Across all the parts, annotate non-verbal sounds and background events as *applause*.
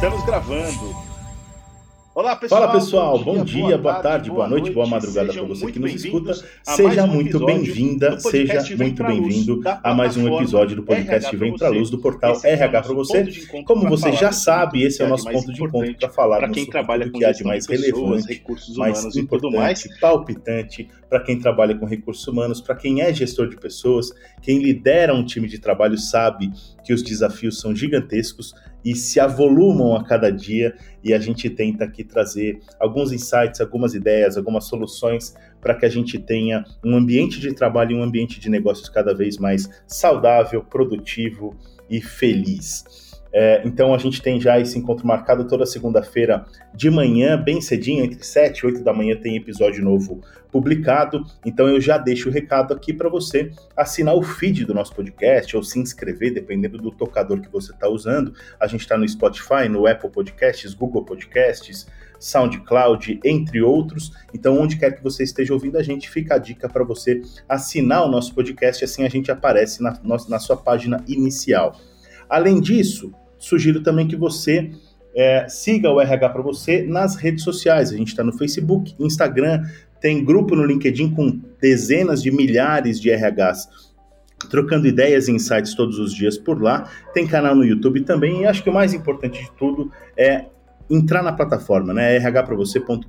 Estamos gravando. Olá, pessoal. Fala, pessoal. Bom, bom dia, boa, tarde, tarde, boa noite, boa madrugada para você que nos escuta. Seja muito bem-vinda, seja muito bem-vindo a mais um episódio do podcast Vem Pra Luz do portal RH para você. Como você já sabe, esse é o nosso ponto de encontro para falar para quem trabalha com que há de mais relevante, mais importante, palpitante para quem trabalha com recursos humanos, para quem é gestor de pessoas, quem lidera um time de trabalho sabe que os desafios são gigantescos e se avolumam a cada dia e a gente tenta aqui trazer alguns insights, algumas ideias, algumas soluções para que a gente tenha um ambiente de trabalho e um ambiente de negócios cada vez mais saudável, produtivo e feliz. É, então a gente tem já esse encontro marcado toda segunda-feira de manhã, bem cedinho, entre 7 e 8 da manhã tem episódio novo publicado. Então eu já deixo o recado aqui para você assinar o feed do nosso podcast ou se inscrever, dependendo do tocador que você está usando. A gente está no Spotify, no Apple Podcasts, Google Podcasts, SoundCloud, entre outros. Então, onde quer que você esteja ouvindo a gente, fica a dica para você assinar o nosso podcast, assim a gente aparece na, na sua página inicial. Além disso, sugiro também que você é, siga o RH para você nas redes sociais. A gente está no Facebook, Instagram, tem grupo no LinkedIn com dezenas de milhares de RHs trocando ideias e insights todos os dias por lá. Tem canal no YouTube também. E acho que o mais importante de tudo é entrar na plataforma, né? rhpravocê.com.br,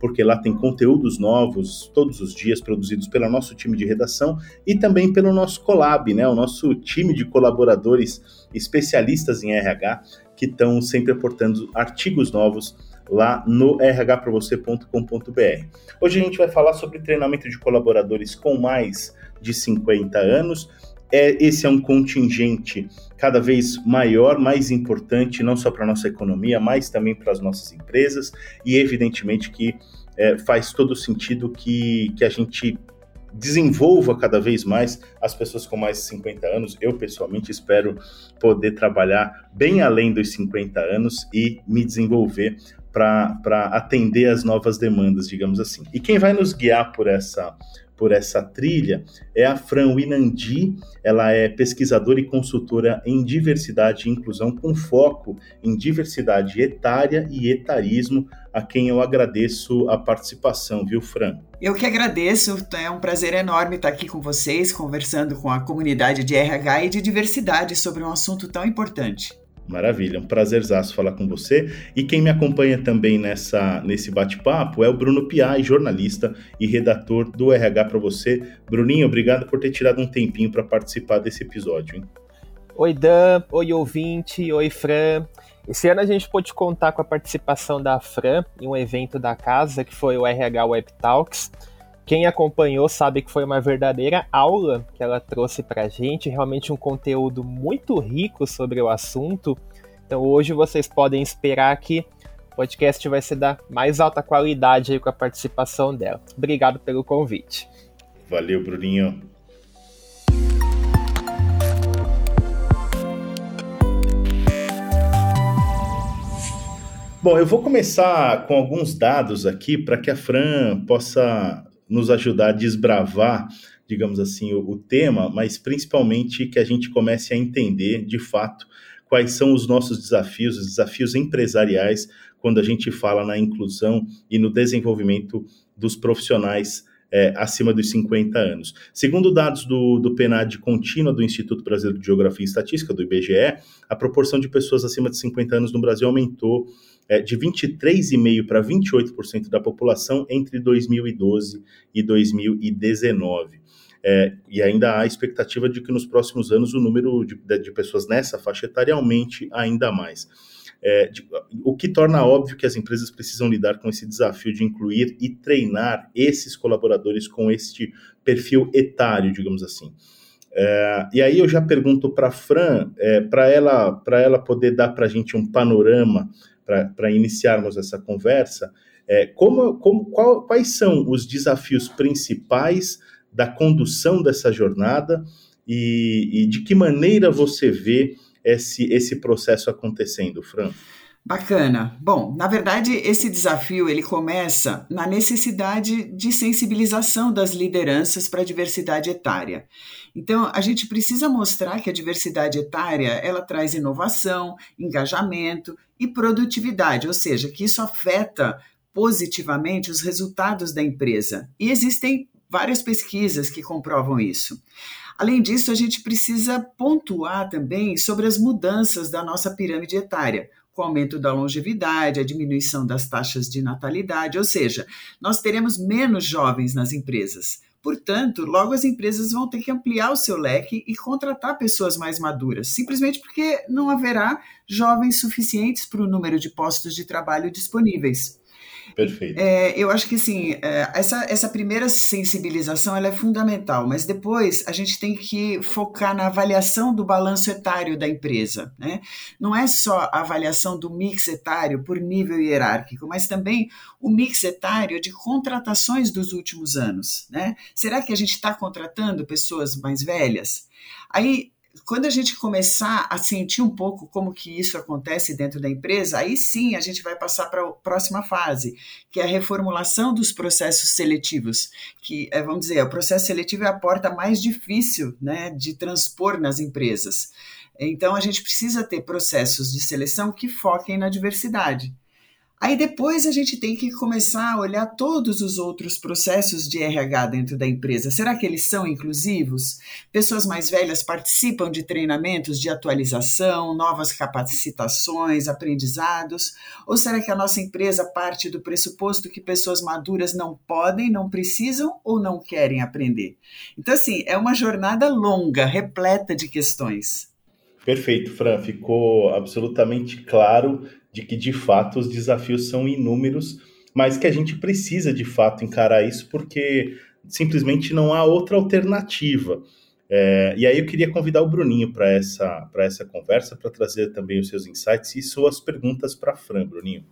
porque lá tem conteúdos novos todos os dias produzidos pelo nosso time de redação e também pelo nosso Colab, né? O nosso time de colaboradores especialistas em RH que estão sempre aportando artigos novos lá no rhpravocê.com.br. Hoje a gente vai falar sobre treinamento de colaboradores com mais de 50 anos é, esse é um contingente cada vez maior, mais importante, não só para a nossa economia, mas também para as nossas empresas, e evidentemente que é, faz todo sentido que, que a gente desenvolva cada vez mais as pessoas com mais de 50 anos. Eu, pessoalmente, espero poder trabalhar bem além dos 50 anos e me desenvolver para atender as novas demandas, digamos assim. E quem vai nos guiar por essa por essa trilha é a Fran Winandi. Ela é pesquisadora e consultora em diversidade e inclusão, com foco em diversidade etária e etarismo, a quem eu agradeço a participação, viu, Fran? Eu que agradeço, é um prazer enorme estar aqui com vocês, conversando com a comunidade de RH e de diversidade sobre um assunto tão importante. Maravilha, um prazerzaço falar com você. E quem me acompanha também nessa, nesse bate-papo é o Bruno Piai, jornalista e redator do RH para você. Bruninho, obrigado por ter tirado um tempinho para participar desse episódio. Hein? Oi, Dan. Oi, ouvinte. Oi, Fran. Esse ano a gente pôde contar com a participação da Fran em um evento da casa, que foi o RH Web Talks quem acompanhou sabe que foi uma verdadeira aula que ela trouxe para a gente, realmente um conteúdo muito rico sobre o assunto. Então hoje vocês podem esperar que o podcast vai ser da mais alta qualidade com a participação dela. Obrigado pelo convite. Valeu, Bruninho. Bom, eu vou começar com alguns dados aqui para que a Fran possa nos ajudar a desbravar, digamos assim, o, o tema, mas principalmente que a gente comece a entender de fato quais são os nossos desafios, os desafios empresariais, quando a gente fala na inclusão e no desenvolvimento dos profissionais é, acima dos 50 anos. Segundo dados do, do PNAD contínua do Instituto Brasileiro de Geografia e Estatística, do IBGE, a proporção de pessoas acima de 50 anos no Brasil aumentou é, de 23,5% para 28% da população entre 2012 e 2019. É, e ainda há a expectativa de que nos próximos anos o número de, de pessoas nessa faixa etária aumente ainda mais. É, de, o que torna óbvio que as empresas precisam lidar com esse desafio de incluir e treinar esses colaboradores com este perfil etário, digamos assim. É, e aí eu já pergunto para a Fran, é, para ela, ela poder dar para a gente um panorama para iniciarmos essa conversa, é, como, como, qual, quais são os desafios principais da condução dessa jornada e, e de que maneira você vê esse, esse processo acontecendo, Fran? Bacana. Bom, na verdade, esse desafio ele começa na necessidade de sensibilização das lideranças para a diversidade etária. Então, a gente precisa mostrar que a diversidade etária ela traz inovação, engajamento e produtividade, ou seja, que isso afeta positivamente os resultados da empresa. E existem várias pesquisas que comprovam isso. Além disso, a gente precisa pontuar também sobre as mudanças da nossa pirâmide etária com o aumento da longevidade, a diminuição das taxas de natalidade, ou seja, nós teremos menos jovens nas empresas. Portanto, logo as empresas vão ter que ampliar o seu leque e contratar pessoas mais maduras, simplesmente porque não haverá jovens suficientes para o número de postos de trabalho disponíveis. Perfeito. É, eu acho que assim, é, essa, essa primeira sensibilização ela é fundamental, mas depois a gente tem que focar na avaliação do balanço etário da empresa. Né? Não é só a avaliação do mix etário por nível hierárquico, mas também o mix etário de contratações dos últimos anos. Né? Será que a gente está contratando pessoas mais velhas? Aí quando a gente começar a sentir um pouco como que isso acontece dentro da empresa, aí sim a gente vai passar para a próxima fase, que é a reformulação dos processos seletivos, que, é, vamos dizer, o processo seletivo é a porta mais difícil né, de transpor nas empresas. Então, a gente precisa ter processos de seleção que foquem na diversidade. Aí depois a gente tem que começar a olhar todos os outros processos de RH dentro da empresa. Será que eles são inclusivos? Pessoas mais velhas participam de treinamentos de atualização, novas capacitações, aprendizados? Ou será que a nossa empresa parte do pressuposto que pessoas maduras não podem, não precisam ou não querem aprender? Então, assim, é uma jornada longa, repleta de questões. Perfeito, Fran. Ficou absolutamente claro de que de fato os desafios são inúmeros, mas que a gente precisa de fato encarar isso porque simplesmente não há outra alternativa. É, e aí eu queria convidar o Bruninho para essa, essa conversa, para trazer também os seus insights e suas perguntas para a Fran, Bruninho.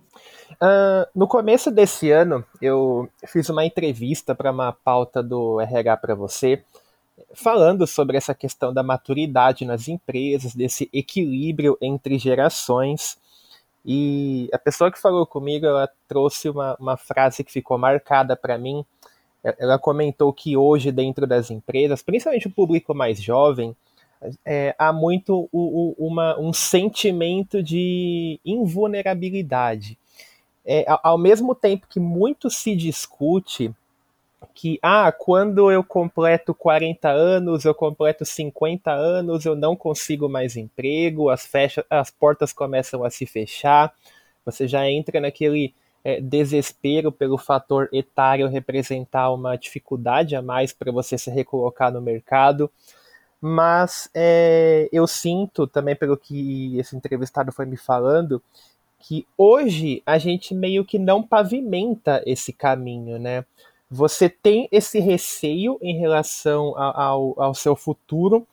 Uh, no começo desse ano, eu fiz uma entrevista para uma pauta do RH para você, falando sobre essa questão da maturidade nas empresas, desse equilíbrio entre gerações. E a pessoa que falou comigo, ela trouxe uma, uma frase que ficou marcada para mim. Ela comentou que hoje, dentro das empresas, principalmente o público mais jovem, é, há muito o, o, uma, um sentimento de invulnerabilidade. É, ao mesmo tempo que muito se discute que, ah, quando eu completo 40 anos, eu completo 50 anos, eu não consigo mais emprego, as, fecha, as portas começam a se fechar, você já entra naquele é, desespero pelo fator etário representar uma dificuldade a mais para você se recolocar no mercado. Mas é, eu sinto também, pelo que esse entrevistado foi me falando, que hoje a gente meio que não pavimenta esse caminho, né? Você tem esse receio em relação ao, ao seu futuro,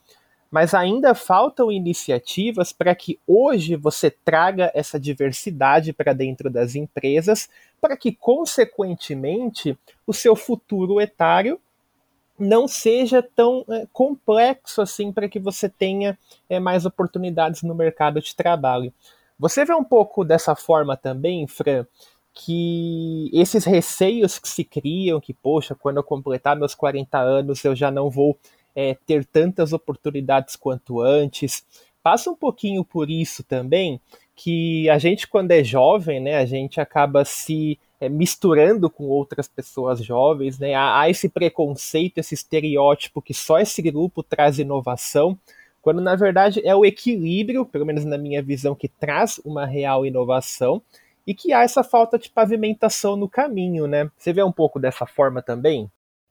mas ainda faltam iniciativas para que hoje você traga essa diversidade para dentro das empresas, para que, consequentemente, o seu futuro etário não seja tão é, complexo assim para que você tenha é, mais oportunidades no mercado de trabalho. Você vê um pouco dessa forma também, Fran, que esses receios que se criam, que, poxa, quando eu completar meus 40 anos eu já não vou é, ter tantas oportunidades quanto antes. Passa um pouquinho por isso também, que a gente, quando é jovem, né, a gente acaba se é, misturando com outras pessoas jovens, né? Há, há esse preconceito, esse estereótipo que só esse grupo traz inovação, quando na verdade é o equilíbrio, pelo menos na minha visão, que traz uma real inovação e que há essa falta de pavimentação no caminho, né? Você vê um pouco dessa forma também?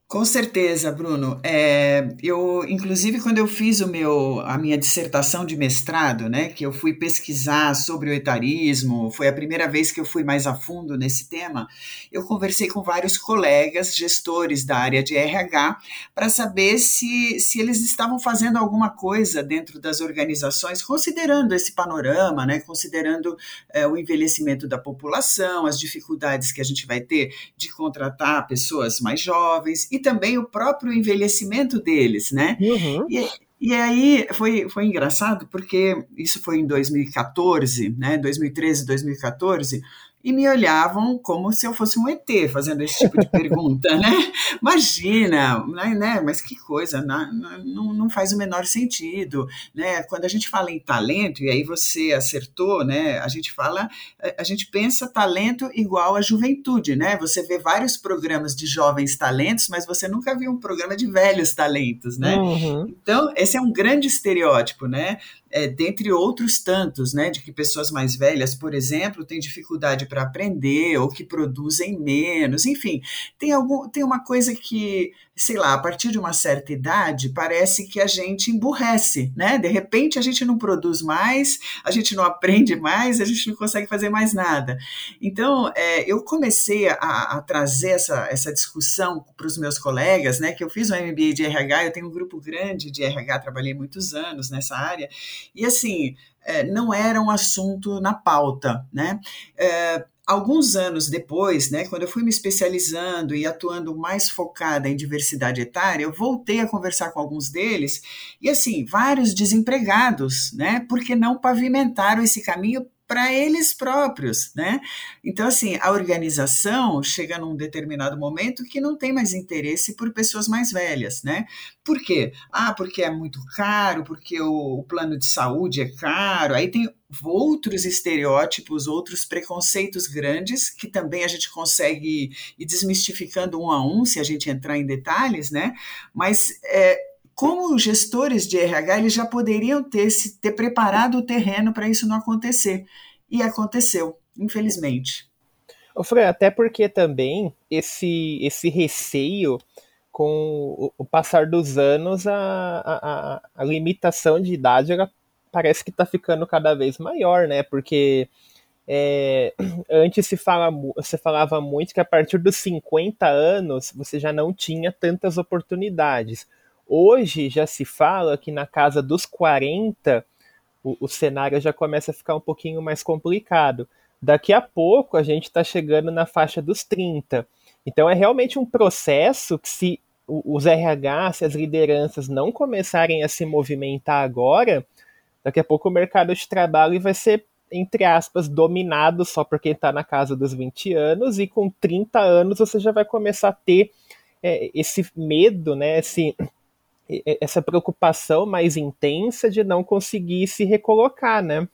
Com certeza, Bruno. É, eu, inclusive, quando eu fiz o meu, a minha dissertação de mestrado, né, que eu fui pesquisar sobre o etarismo, foi a primeira vez que eu fui mais a fundo nesse tema. Eu conversei com vários colegas, gestores da área de RH, para saber se, se eles estavam fazendo alguma coisa dentro das organizações, considerando esse panorama, né, considerando é, o envelhecimento da população, as dificuldades que a gente vai ter de contratar pessoas mais jovens e também o próprio envelhecimento deles, né? Uhum. E, E aí foi, foi engraçado porque isso foi em 2014, né? 2013, 2014 e me olhavam como se eu fosse um ET fazendo esse tipo de pergunta, né? *laughs* Imagina, né, né? Mas que coisa, não, não, não, faz o menor sentido, né? Quando a gente fala em talento, e aí você acertou, né? A gente fala, a gente pensa talento igual a juventude, né? Você vê vários programas de jovens talentos, mas você nunca viu um programa de velhos talentos, né? Uhum. Então, esse é um grande estereótipo, né? é, dentre outros tantos, né, de que pessoas mais velhas, por exemplo, têm dificuldade para aprender ou que produzem menos, enfim, tem, algum, tem uma coisa que sei lá, a partir de uma certa idade, parece que a gente emburrece, né? De repente a gente não produz mais, a gente não aprende mais, a gente não consegue fazer mais nada. Então, é, eu comecei a, a, trazer essa, essa discussão para os meus colegas, né? Que eu fiz um MBA de RH, eu tenho um grupo grande de RH, trabalhei muitos anos nessa área, e assim, não era um assunto na pauta, né? É, alguns anos depois, né, quando eu fui me especializando e atuando mais focada em diversidade etária, eu voltei a conversar com alguns deles e assim, vários desempregados, né, porque não pavimentaram esse caminho para eles próprios, né? Então, assim, a organização chega num determinado momento que não tem mais interesse por pessoas mais velhas, né? Por quê? Ah, porque é muito caro, porque o, o plano de saúde é caro, aí tem outros estereótipos, outros preconceitos grandes que também a gente consegue ir desmistificando um a um, se a gente entrar em detalhes, né? Mas é, como gestores de RH, eles já poderiam ter, se, ter preparado o terreno para isso não acontecer. E aconteceu, infelizmente. Ô Fran, até porque também esse, esse receio com o, passar dos anos, a, a, a limitação de idade ela parece que está ficando cada vez maior, né? Porque é, *clears throat* antes se, fala, se falava muito que a partir dos 50 anos você já não tinha tantas oportunidades. Hoje já se fala que na casa dos 40 o, o cenário já começa a ficar um pouquinho mais complicado. Daqui a pouco a gente está chegando na faixa dos 30. Então é realmente um processo que se os RH, se as lideranças não começarem a se movimentar agora, daqui a pouco o mercado de trabalho vai ser, entre aspas, dominado só por quem está na casa dos 20 anos, e com 30 anos você já vai começar a ter é, esse medo, né, esse, essa preocupação mais intensa de não conseguir se recolocar, né?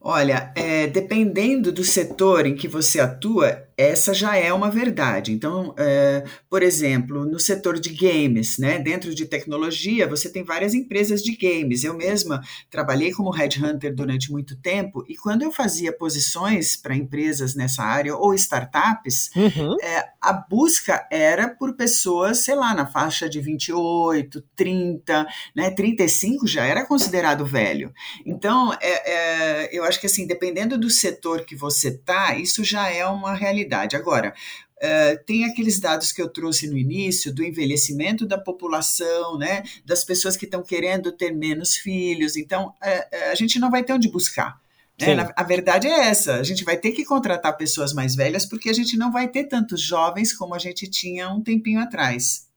Olha, é, dependendo do setor em que você atua, essa já é uma verdade. Então, é, por exemplo, no setor de games, né, dentro de tecnologia, você tem várias empresas de games. Eu mesma trabalhei como headhunter durante muito tempo e quando eu fazia posições para empresas nessa área ou startups, uhum. é, a busca era por pessoas, sei lá, na faixa de 28, 30, né, 35 já era considerado velho. Então, é, é eu acho que assim, dependendo do setor que você tá, isso já é uma realidade. Agora, Uh, tem aqueles dados que eu trouxe no início do envelhecimento da população, né, das pessoas que estão querendo ter menos filhos. Então, uh, a gente não vai ter onde buscar. Né? Na, a verdade é essa: a gente vai ter que contratar pessoas mais velhas porque a gente não vai ter tantos jovens como a gente tinha um tempinho atrás.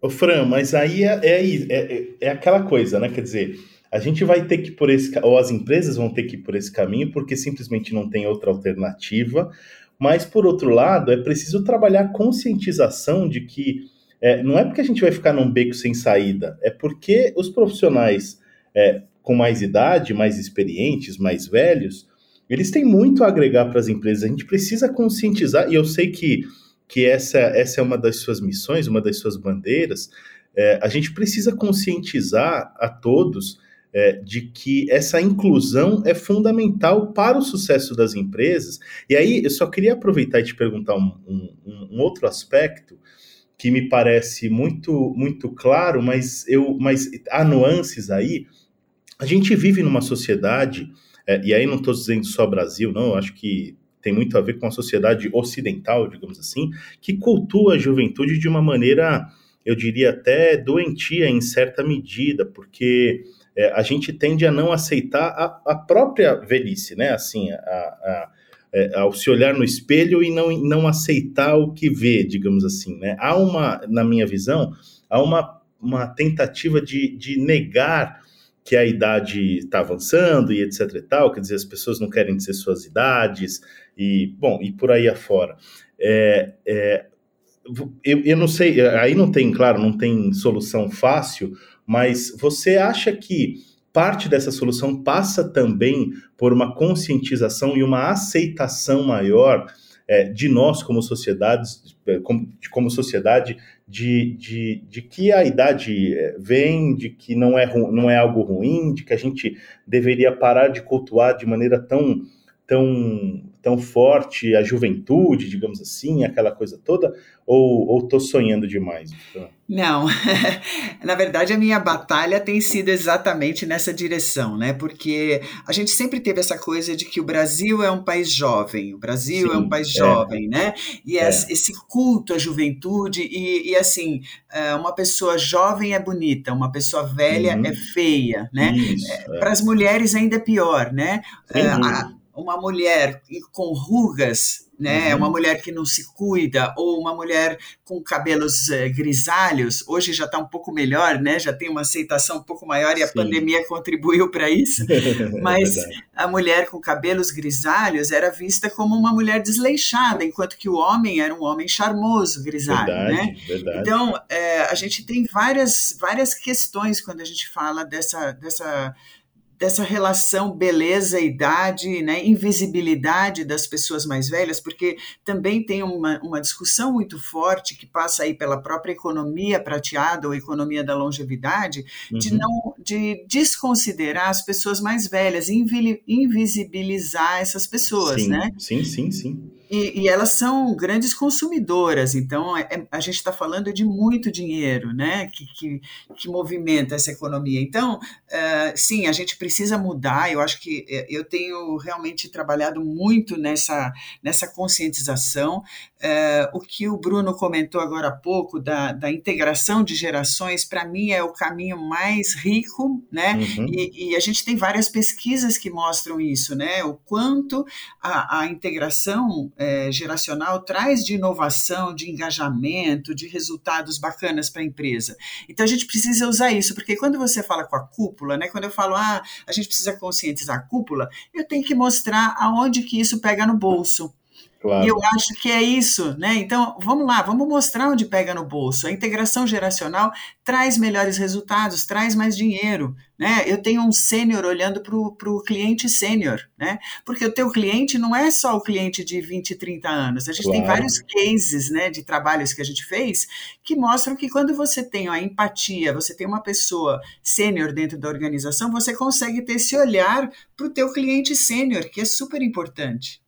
Ô, Fran, mas aí é, é, é, é aquela coisa, né? Quer dizer a gente vai ter que ir por esse ou as empresas vão ter que ir por esse caminho porque simplesmente não tem outra alternativa. Mas por outro lado, é preciso trabalhar a conscientização de que é, não é porque a gente vai ficar num beco sem saída, é porque os profissionais é, com mais idade, mais experientes, mais velhos, eles têm muito a agregar para as empresas. A gente precisa conscientizar, e eu sei que, que essa, essa é uma das suas missões, uma das suas bandeiras. É, a gente precisa conscientizar a todos é, de que essa inclusão é fundamental para o sucesso das empresas. E aí eu só queria aproveitar e te perguntar um, um, um outro aspecto que me parece muito muito claro, mas eu mas há nuances aí. A gente vive numa sociedade é, e aí não estou dizendo só Brasil, não. Acho que tem muito a ver com a sociedade ocidental, digamos assim, que cultua a juventude de uma maneira, eu diria até doentia em certa medida, porque é, a gente tende a não aceitar a, a própria velhice, né? Assim, a, a, é, ao se olhar no espelho e não, não aceitar o que vê, digamos assim, né? Há uma, na minha visão, há uma, uma tentativa de, de negar que a idade está avançando e etc e tal, quer dizer, as pessoas não querem dizer suas idades e, bom, e por aí afora. É, é, eu, eu não sei, aí não tem, claro, não tem solução fácil, mas você acha que parte dessa solução passa também por uma conscientização e uma aceitação maior é, de nós como sociedades, é, como, como sociedade, de, de, de que a idade é, vem, de que não é, não é algo ruim, de que a gente deveria parar de cultuar de maneira tão, tão tão forte a juventude, digamos assim, aquela coisa toda, ou estou sonhando demais? Não, *laughs* na verdade a minha batalha tem sido exatamente nessa direção, né? Porque a gente sempre teve essa coisa de que o Brasil é um país jovem, o Brasil Sim, é um país é. jovem, né? E é. esse culto à juventude, e, e, assim, é, uma pessoa jovem é bonita, uma pessoa velha uhum. é feia, né? É, Para as mulheres ainda é pior, né? A, uma mulher com rugas, né, uhum. uma mulher que não se cuida, ou uma mulher com cabelos uh, grisalhos, hoje já está um pouco melhor, né, já tem uma aceitação um pouco maior e a Sim. pandemia contribuiu para isso, *laughs* mas é a mulher com cabelos grisalhos era vista como uma mulher desleixada, enquanto que o homem era um homem charmoso, grisalho, verdade, né? Verdade. Então, é, a gente tem várias, várias questões quando a gente fala dessa, dessa dessa relação beleza-idade, né, invisibilidade das pessoas mais velhas, porque também tem uma, uma discussão muito forte que passa aí pela própria economia prateada ou economia da longevidade, uhum. de não de desconsiderar as pessoas mais velhas, invisibilizar essas pessoas, sim, né? Sim, sim, sim. E, e, elas são grandes consumidoras, então é, é a gente está falando de muito dinheiro, né, que, que, que movimenta essa economia. Então, uh, sim, a gente precisa mudar. Eu acho que é, eu tenho realmente trabalhado muito nessa, nessa conscientização. Uh, o que o Bruno comentou agora há pouco da, da integração de gerações, para mim é o caminho mais rico, né? Uhum. E, e, a gente tem várias pesquisas que mostram isso, né? O quanto a, a integração é, geracional traz de inovação, de engajamento, de resultados bacanas para a empresa. Então a gente precisa usar isso, porque quando você fala com a cúpula, né, quando eu falo, ah, a gente precisa conscientizar a cúpula, eu tenho que mostrar aonde que isso pega no bolso. Claro. E eu acho que é isso, né? Então, vamos lá, vamos mostrar onde pega no bolso. A integração geracional traz melhores resultados, traz mais dinheiro, né? Eu tenho um sênior olhando para o cliente sênior, né? Porque o teu cliente não é só o cliente de 20, 30 anos. A gente claro. tem vários cases, né, de trabalhos que a gente fez que mostram que quando você tem a empatia, você tem uma pessoa sênior dentro da organização, você consegue ter esse olhar para o teu cliente sênior, que é super importante.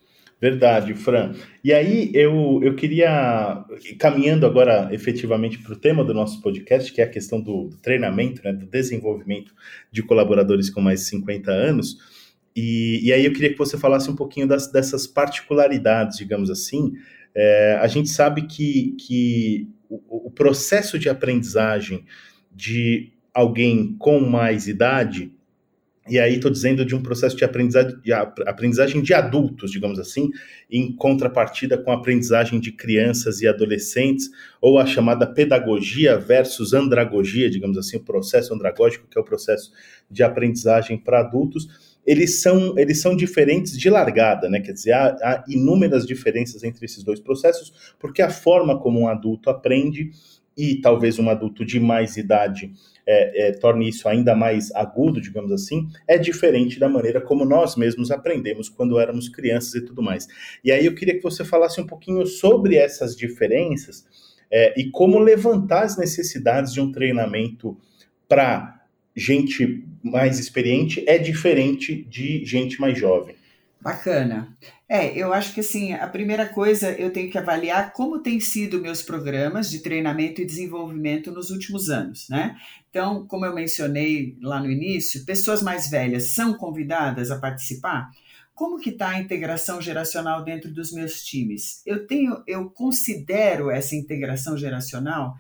Verdade, Fran. E aí eu, eu queria, caminhando agora efetivamente para o tema do nosso podcast, que é a questão do, do treinamento, né, do desenvolvimento de colaboradores com mais de 50 anos, e, e aí eu queria que você falasse um pouquinho das, dessas particularidades, digamos assim. É, a gente sabe que, que o, o processo de aprendizagem de alguém com mais idade e aí estou dizendo de um processo de aprendizagem, de aprendizagem de adultos, digamos assim, em contrapartida com a aprendizagem de crianças e adolescentes, ou a chamada pedagogia versus andragogia, digamos assim, o processo andragógico, que é o processo de aprendizagem para adultos, eles são, eles são diferentes de largada, né? Quer dizer, há, há inúmeras diferenças entre esses dois processos, porque a forma como um adulto aprende e talvez um adulto de mais idade é, é, torne isso ainda mais agudo, digamos assim, é diferente da maneira como nós mesmos aprendemos quando éramos crianças e tudo mais. E aí eu queria que você falasse um pouquinho sobre essas diferenças é, e como levantar as necessidades de um treinamento para gente mais experiente é diferente de gente mais jovem. Bacana. É, eu acho que assim, a primeira coisa eu tenho que avaliar como têm sido meus programas de treinamento e desenvolvimento nos últimos anos, né? Então, como eu mencionei lá no início, pessoas mais velhas são convidadas a participar? Como que está a integração geracional dentro dos meus times? Eu tenho, eu considero essa integração geracional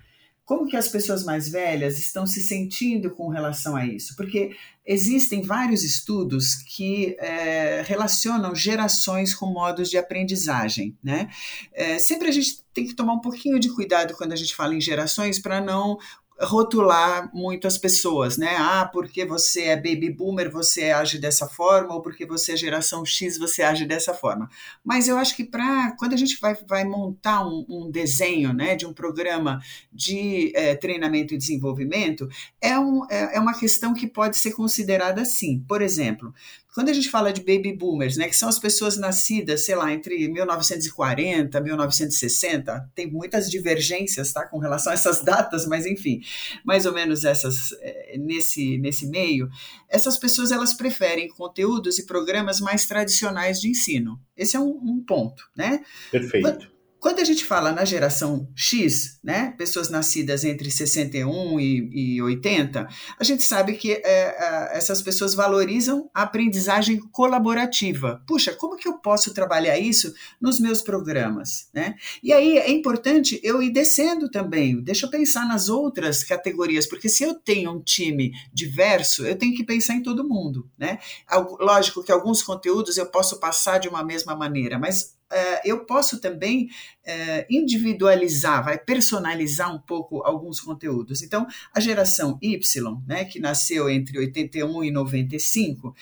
como que as pessoas mais velhas estão se sentindo com relação a isso? Porque existem vários estudos que é, relacionam gerações com modos de aprendizagem, né? É, sempre a gente tem que tomar um pouquinho de cuidado quando a gente fala em gerações para não rotular muito as pessoas, né? Ah, porque você é baby boomer, você age dessa forma, ou porque você é geração X, você age dessa forma. Mas eu acho que para quando a gente vai, vai montar um, um, desenho né, de um programa de é, treinamento e desenvolvimento, é, um, é, é uma questão que pode ser considerada assim. Por exemplo, quando a gente fala de baby boomers, né, que são as pessoas nascidas, sei lá, entre 1940 e 1960, tem muitas divergências, tá, com relação a essas datas, mas enfim, mais ou menos essas é, nesse nesse meio, essas pessoas elas preferem conteúdos e programas mais tradicionais de ensino. Esse é um, um ponto, né? Perfeito. Quando a gente fala na geração X, né, pessoas nascidas entre 61 e, e 80, a gente sabe que é, essas pessoas valorizam a aprendizagem colaborativa. Puxa, como que eu posso trabalhar isso nos meus programas? Né? E aí é importante eu ir descendo também. Deixa eu pensar nas outras categorias, porque se eu tenho um time diverso, eu tenho que pensar em todo mundo. Né? Lógico que alguns conteúdos eu posso passar de uma mesma maneira, mas eu posso também uh, individualizar, vai personalizar um pouco alguns conteúdos. Então, a geração Y, né, que nasceu entre 81 e 95,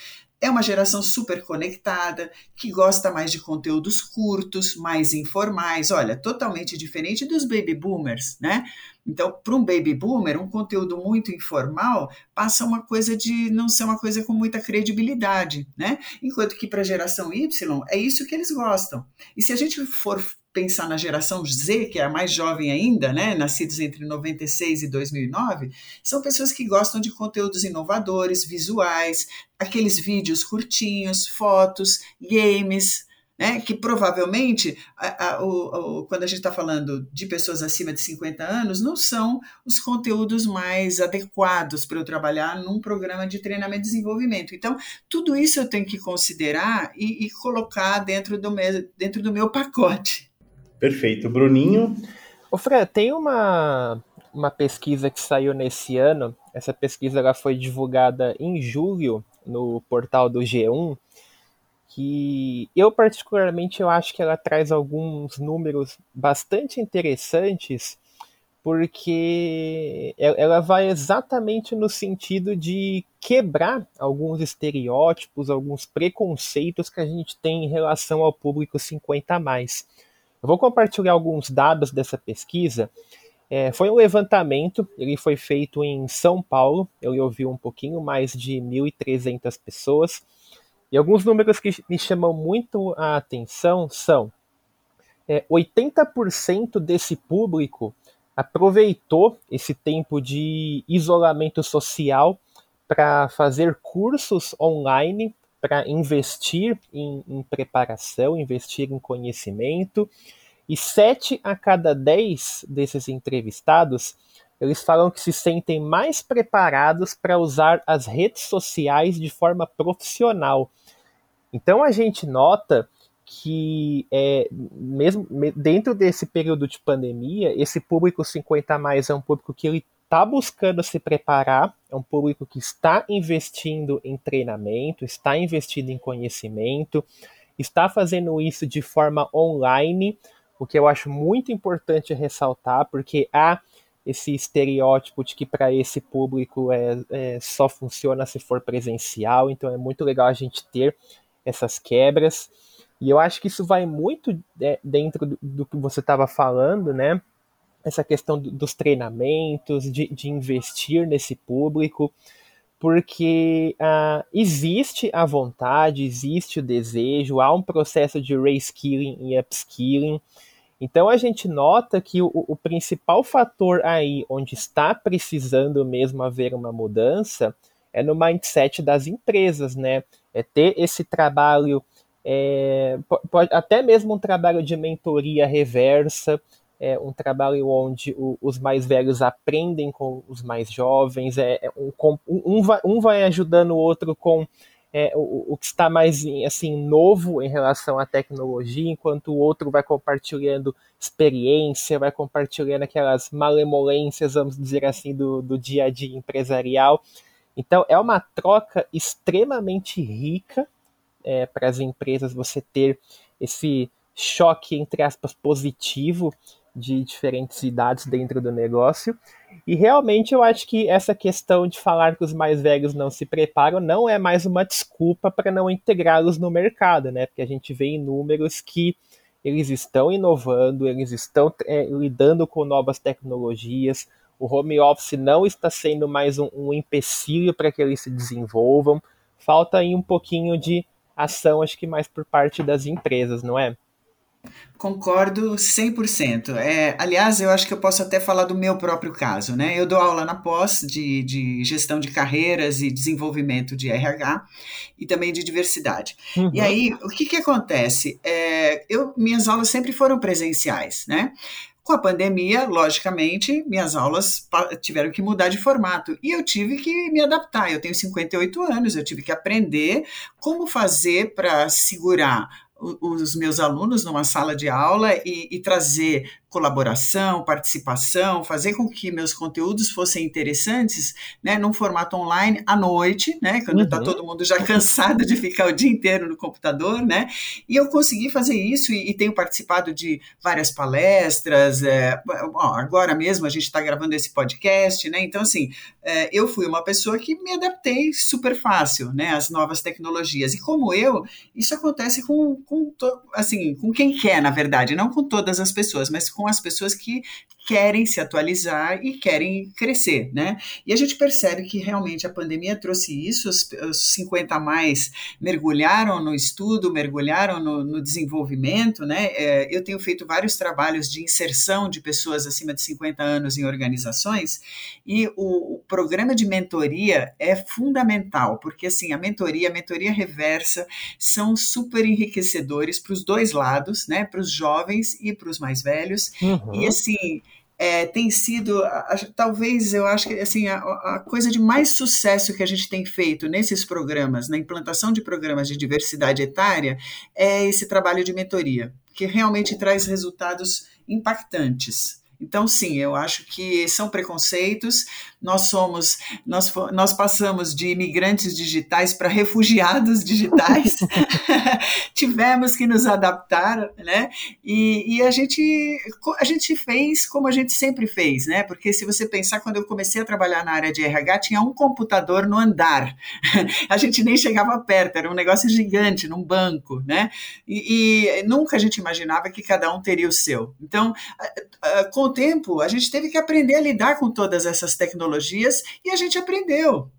é uma geração super conectada, que gosta mais de conteúdos curtos, mais informais, olha, totalmente diferente dos baby boomers, né? Então, para um baby boomer, um conteúdo muito informal passa uma coisa de não ser uma coisa com muita credibilidade, né? Enquanto que para a geração Y é isso que eles gostam. E se a gente for pensar na geração Z, que é a mais jovem ainda, né, nascidos entre 96 e 2009, são pessoas que gostam de conteúdos inovadores, visuais, aqueles vídeos curtinhos, fotos, games, né, que provavelmente, a, a, o, o, quando a gente está falando de pessoas acima de 50 anos, não são os conteúdos mais adequados para eu trabalhar num programa de treinamento e desenvolvimento. Então, tudo isso eu tenho que considerar e, e colocar dentro do, meu, dentro do meu pacote. Perfeito. Bruninho? Ô Fran, tem uma, uma pesquisa que saiu nesse ano, essa pesquisa ela foi divulgada em julho no portal do G1, que eu particularmente eu acho que ela traz alguns números bastante interessantes, porque ela vai exatamente no sentido de quebrar alguns estereótipos, alguns preconceitos que a gente tem em relação ao público 50 a mais. Eu vou compartilhar alguns dados dessa pesquisa. É, foi um levantamento, ele foi feito em São Paulo, ele ouviu um pouquinho mais de 1.300 pessoas. E alguns números que me chamam muito a atenção são é, 80% desse público aproveitou esse tempo de isolamento social para fazer cursos online para investir em, em, preparação, investir em conhecimento. E sete a cada dez desses entrevistados, eles falam que se sentem mais preparados para usar as redes sociais de forma profissional. Então a gente nota que é, mesmo dentro desse período de pandemia, esse público 50 a mais é um público que ele está buscando se preparar, é um público que está investindo em treinamento, está investindo em conhecimento, está fazendo isso de forma online, o que eu acho muito importante ressaltar, porque há esse estereótipo de que para esse público é, é, só funciona se for presencial, então é muito legal a gente ter essas quebras. E eu acho que isso vai muito é, dentro do, do que você estava falando, né? Essa questão dos treinamentos, de, de investir nesse público, porque uh, existe a vontade, existe o desejo, há um processo de reskilling e upskilling. Então a gente nota que o, o principal fator aí onde está precisando mesmo haver uma mudança é no mindset das empresas, né? É ter esse trabalho, é, pode, até mesmo um trabalho de mentoria reversa, é um trabalho onde o, os mais velhos aprendem com os mais jovens, é, é um, um, vai, um vai ajudando o outro com é, o, o, que está mais assim novo em relação à tecnologia, enquanto o outro vai compartilhando experiência, vai compartilhando aquelas malemolências, vamos dizer assim, do, do dia a dia empresarial. Então é uma troca extremamente rica é, para as empresas você ter esse choque entre aspas positivo de diferentes idades dentro do negócio. E realmente eu acho que essa questão de falar que os mais velhos não se preparam não é mais uma desculpa para não integrá-los no mercado, né? Porque a gente vê em números que eles estão inovando, eles estão é, lidando com novas tecnologias, o home office não está sendo mais um, um empecilho para que eles se desenvolvam. Falta aí um pouquinho de ação, acho que mais por parte das empresas, não é? Concordo 100%. É, aliás, eu acho que eu posso até falar do meu próprio caso. Né? Eu dou aula na pós de, de gestão de carreiras e desenvolvimento de RH e também de diversidade. Uhum. E aí, o que, que acontece? É, eu, minhas aulas sempre foram presenciais. Né? Com a pandemia, logicamente, minhas aulas tiveram que mudar de formato e eu tive que me adaptar. Eu tenho 58 anos, eu tive que aprender como fazer para segurar os meus alunos numa sala de aula e, e trazer colaboração, participação, fazer com que meus conteúdos fossem interessantes, né, num formato online à noite, né, quando está uhum. todo mundo já *laughs* cansado de ficar o dia inteiro no computador, né, e eu consegui fazer isso e, e tenho participado de várias palestras, é, agora mesmo a gente está gravando esse podcast, né, então assim, é, eu fui uma pessoa que me adaptei super fácil, né, às novas tecnologias, e como eu, isso acontece com, com, assim, com quem quer, na verdade, não com todas as pessoas, mas com as pessoas que querem se atualizar e querem crescer, né? E a gente percebe que realmente a pandemia trouxe isso, os, os 50 a mais mergulharam no estudo, mergulharam no, no desenvolvimento, né? É, eu tenho feito vários trabalhos de inserção de pessoas acima de 50 anos em organizações e o, o programa de mentoria é fundamental, porque assim, a mentoria, a mentoria reversa são super enriquecedores para os dois lados, né? Para os jovens e para os mais velhos. Uhum. E assim, é, tem sido, talvez eu acho que assim, a, a, coisa de mais sucesso que a gente tem feito nesses programas, na implantação de programas de diversidade etária, é esse trabalho de mentoria, que realmente traz resultados impactantes. Então, sim, eu acho que são preconceitos, nós somos, nós, nós passamos de imigrantes digitais para refugiados digitais, *laughs* *laughs* tivemos que nos adaptar, né? E, e, a, gente, a gente fez como a gente sempre fez, né? Porque se você pensar, quando eu comecei a trabalhar na área de RH, tinha um computador no andar, *laughs* a gente nem chegava perto, era um negócio gigante, num banco, né? E, e nunca a gente imaginava que cada um teria o seu. Então, com o tempo, a gente teve que aprender a lidar com todas essas tecnologias tecnologias e a gente aprendeu.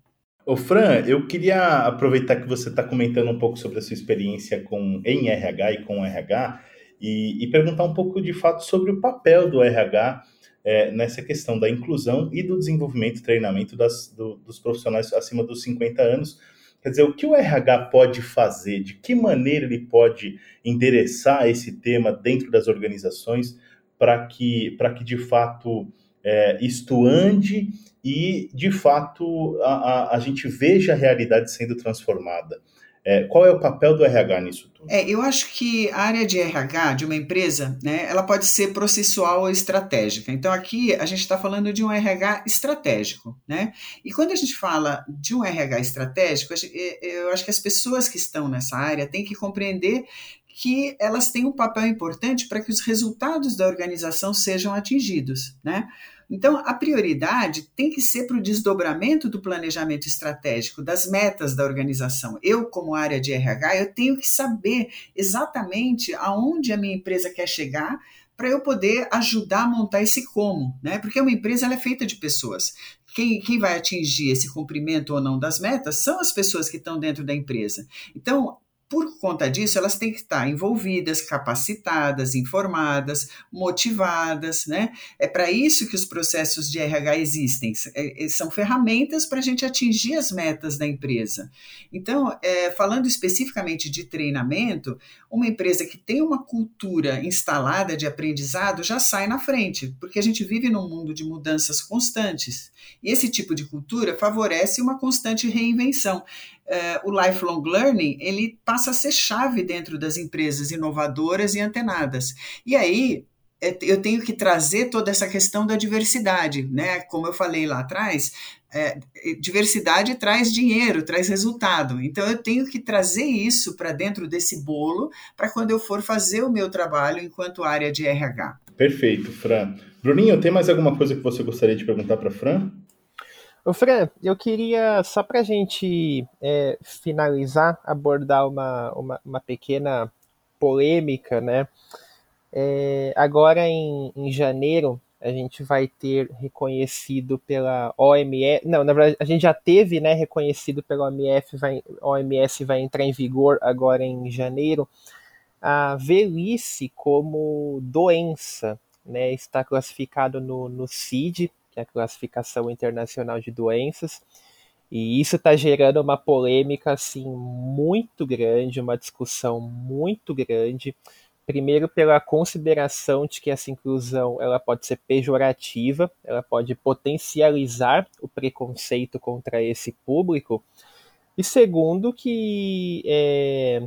Ô Fran, eu queria aproveitar que você está comentando um pouco sobre a sua experiência com, em RH e com RH e, e perguntar um pouco de fato sobre o papel do RH é, nessa questão da inclusão e do desenvolvimento e treinamento das, do, dos profissionais acima dos 50 anos. Quer dizer, o que o RH pode fazer, de que maneira ele pode endereçar esse tema dentro das organizações para que, que de fato é, isto ande e, de fato, a, a, a gente veja a realidade sendo transformada. É, qual é o papel do RH nisso tudo? É, eu acho que a área de RH de uma empresa, né, ela pode ser processual ou estratégica. Então aqui a gente está falando de um RH estratégico, né? E quando a gente fala de um RH estratégico, eu acho que as pessoas que estão nessa área têm que compreender que elas têm um papel importante para que os resultados da organização sejam atingidos, né? Então, a prioridade tem que ser para o desdobramento do planejamento estratégico, das metas da organização. Eu, como área de RH, eu tenho que saber exatamente aonde a minha empresa quer chegar para eu poder ajudar a montar esse como, né? Porque uma empresa é feita de pessoas. Quem, quem vai atingir esse cumprimento ou não das metas são as pessoas que estão dentro da empresa. Então, por conta disso, elas têm que estar envolvidas, capacitadas, informadas, motivadas, né? É para isso que os processos de RH existem. É, é, são ferramentas para a gente atingir as metas da empresa. Então, é, falando especificamente de treinamento, uma empresa que tem uma cultura instalada de aprendizado já sai na frente, porque a gente vive num mundo de mudanças constantes. E esse tipo de cultura favorece uma constante reinvenção uh, o lifelong learning ele passa a ser chave dentro das empresas inovadoras e antenadas. E aí é, eu tenho que trazer toda essa questão da diversidade, né? Como eu falei lá atrás, é, diversidade traz dinheiro, traz resultado. Então eu tenho que trazer isso para dentro desse bolo para quando eu for fazer o meu trabalho enquanto área de RH. Perfeito, Fran. Bruninho, tem mais alguma coisa que você gostaria de perguntar para Fran? Ô Fran, eu queria, só para a gente é, finalizar, abordar uma, uma, uma, pequena polêmica, né? É, agora em, em janeiro, a gente vai ter reconhecido pela OMS, não, na verdade, a gente já teve, né, reconhecido pela OMS, vai, OMS vai entrar em vigor agora em janeiro, a velhice como doença, né, está classificado no, no CID, que é a Classificação Internacional de Doenças, e isso está gerando uma polêmica assim muito grande, uma discussão muito grande. Primeiro pela consideração de que essa inclusão ela pode ser pejorativa, ela pode potencializar o preconceito contra esse público. E segundo que é,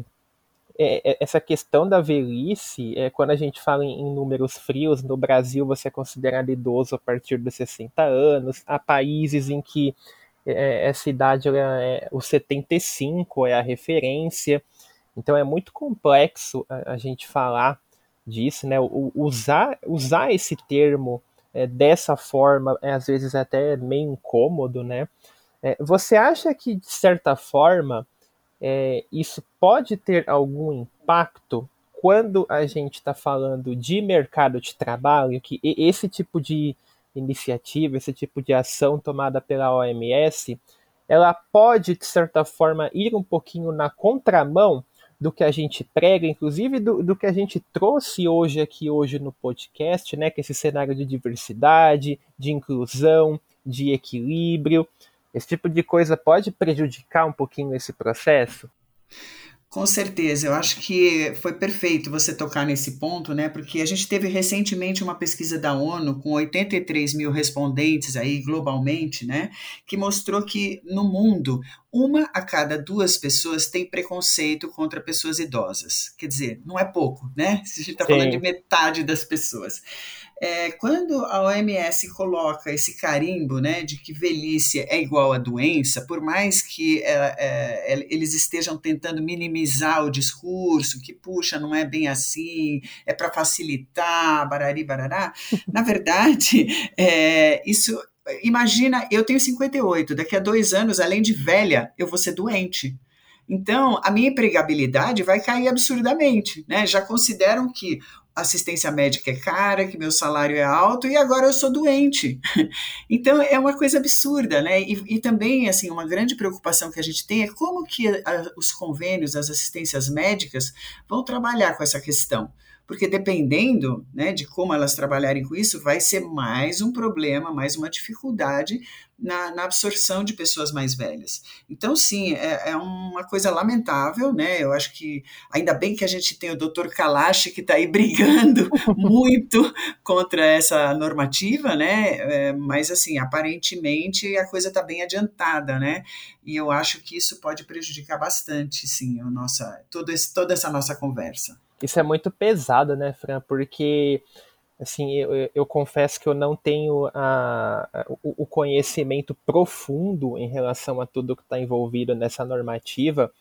é, é, essa questão da velhice, é, quando a gente fala em, em, números frios, no Brasil você é considerado idoso a partir dos 60 anos, há países em que é, essa idade, é, o 75 é a referência, então é muito complexo a, a gente falar disso, né? O, usar, usar esse termo é, dessa forma é às vezes até meio incômodo, né? É, você acha que, de certa forma, é, isso pode ter algum impacto quando a gente está falando de mercado de trabalho, que esse tipo de iniciativa, esse tipo de ação tomada pela OMS, ela pode, de certa forma, ir um pouquinho na contramão do que a gente prega, inclusive do, do que a gente trouxe hoje aqui hoje no podcast, né, que é esse cenário de diversidade, de inclusão, de equilíbrio. Esse tipo de coisa pode prejudicar um pouquinho esse processo? Com certeza, eu acho que foi perfeito você tocar nesse ponto, né? Porque a gente teve recentemente uma pesquisa da ONU com 83 mil respondentes aí globalmente, né? Que mostrou que no mundo uma a cada duas pessoas tem preconceito contra pessoas idosas. Quer dizer, não é pouco, né? *laughs* Se a gente está falando de metade das pessoas. É, quando a OMS coloca esse carimbo né, de que velhice é igual a doença, por mais que é, é, eles estejam tentando minimizar o discurso, que puxa, não é bem assim, é para facilitar, barari, barará, *laughs* na verdade, é, isso. Imagina, eu tenho 58, daqui a dois anos, além de velha, eu vou ser doente. Então, a minha empregabilidade vai cair absurdamente, né? Já consideram que assistência médica é cara, que meu salário é alto e agora eu sou doente. *laughs* Então é uma coisa absurda, né? E, e também assim uma grande preocupação que a gente tem é como que a, os convênios, as assistências médicas vão trabalhar com essa questão porque dependendo né, de como elas trabalharem com isso, vai ser mais um problema, mais uma dificuldade na, na absorção de pessoas mais velhas. Então, sim, é, é, uma coisa lamentável, né? Eu acho que ainda bem que a gente tem o doutor Kalash que está aí *laughs* brigando muito contra essa normativa, né? É, mas, assim, aparentemente a coisa está bem adiantada, né? E eu acho que isso pode prejudicar bastante, sim, o nossa, todo esse, toda essa nossa conversa. Isso é muito pesado, né, Fran? Porque assim, eu, eu, confesso que eu não tenho a, a, o, conhecimento profundo em relação a tudo que está envolvido nessa normativa,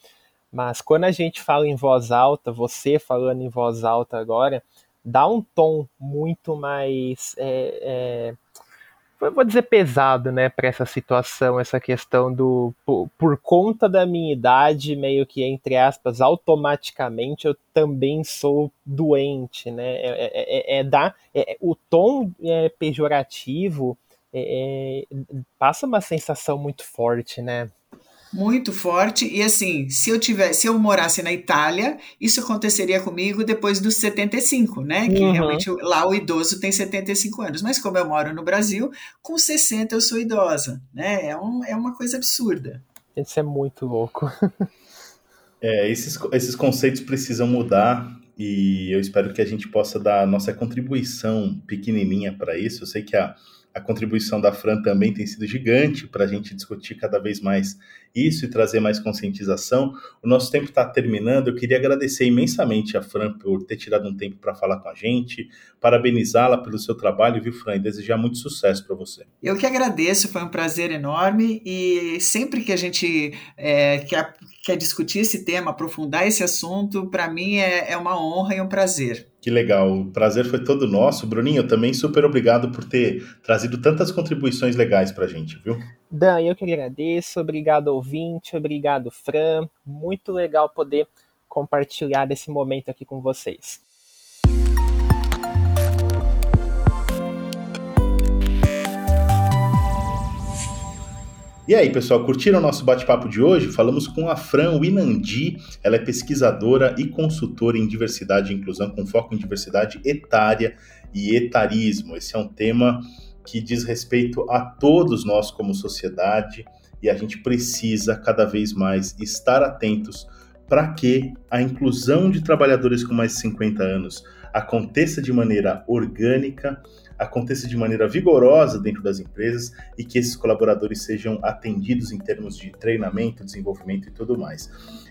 mas quando a gente fala em voz alta, você falando em voz alta agora, dá um tom muito mais é, é, vou dizer pesado, né, para essa situação, essa questão do por, por, conta da minha idade, meio que entre aspas, automaticamente eu também sou doente, né? É, é, é, é dar é, o tom é, pejorativo é, passa uma sensação muito forte, né? Muito forte. E assim, se eu tivesse, se eu morasse na Itália, isso aconteceria comigo depois dos 75, né? Que uhum. realmente lá o idoso tem 75 anos. Mas como eu moro no Brasil, com 60 eu sou idosa, né? É, um, é uma coisa absurda. Isso é muito louco. é, esses, esses conceitos precisam mudar e eu espero que a gente possa dar a nossa contribuição pequenininha para isso. Eu sei que a a contribuição da Fran também tem sido gigante para a gente discutir cada vez mais isso e trazer mais conscientização. O nosso tempo está terminando. Eu queria agradecer imensamente a Fran por ter tirado um tempo para falar com a gente, parabenizá-la pelo seu trabalho, viu, Fran? E desejar muito sucesso para você. Eu que agradeço, foi um prazer enorme e sempre que a gente é, que, a, quer discutir esse tema, aprofundar esse assunto, para mim é, é uma honra e um prazer. Que legal, o prazer foi todo nosso. Bruninho, também super obrigado por ter trazido tantas contribuições legais para a gente, viu? Dan, eu que agradeço, obrigado ouvinte, obrigado Fran, muito legal poder compartilhar esse momento aqui com vocês. E aí, pessoal, curtiram o nosso bate-papo de hoje? Falamos com a Fran Winandi, ela é pesquisadora e consultora em diversidade e inclusão, com foco em diversidade etária e etarismo. Esse é um tema que diz respeito a todos nós como sociedade e a gente precisa cada vez mais estar atentos para que a inclusão de trabalhadores com mais de 50 anos aconteça de maneira orgânica, aconteça de maneira vigorosa dentro das empresas e que esses colaboradores sejam atendidos em termos de treinamento, desenvolvimento e tudo mais.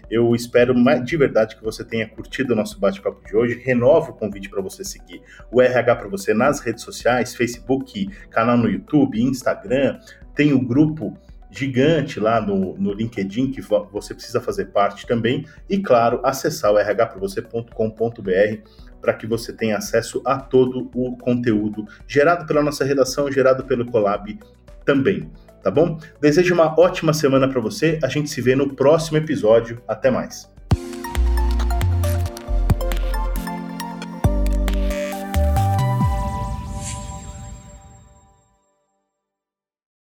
Eu espero de verdade que você tenha curtido o nosso bate-papo de hoje. Renovo o convite para você seguir o RH para você nas redes sociais, Facebook, canal no YouTube, Instagram, tem o grupo gigante lá no, no LinkedIn que você precisa fazer parte também e claro acessar o rhpravocê.com.br para que você tenha acesso a todo o conteúdo gerado pela nossa redação, gerado pelo Colab também, tá bom? Desejo uma ótima semana para você. A gente se vê no próximo episódio. Até mais.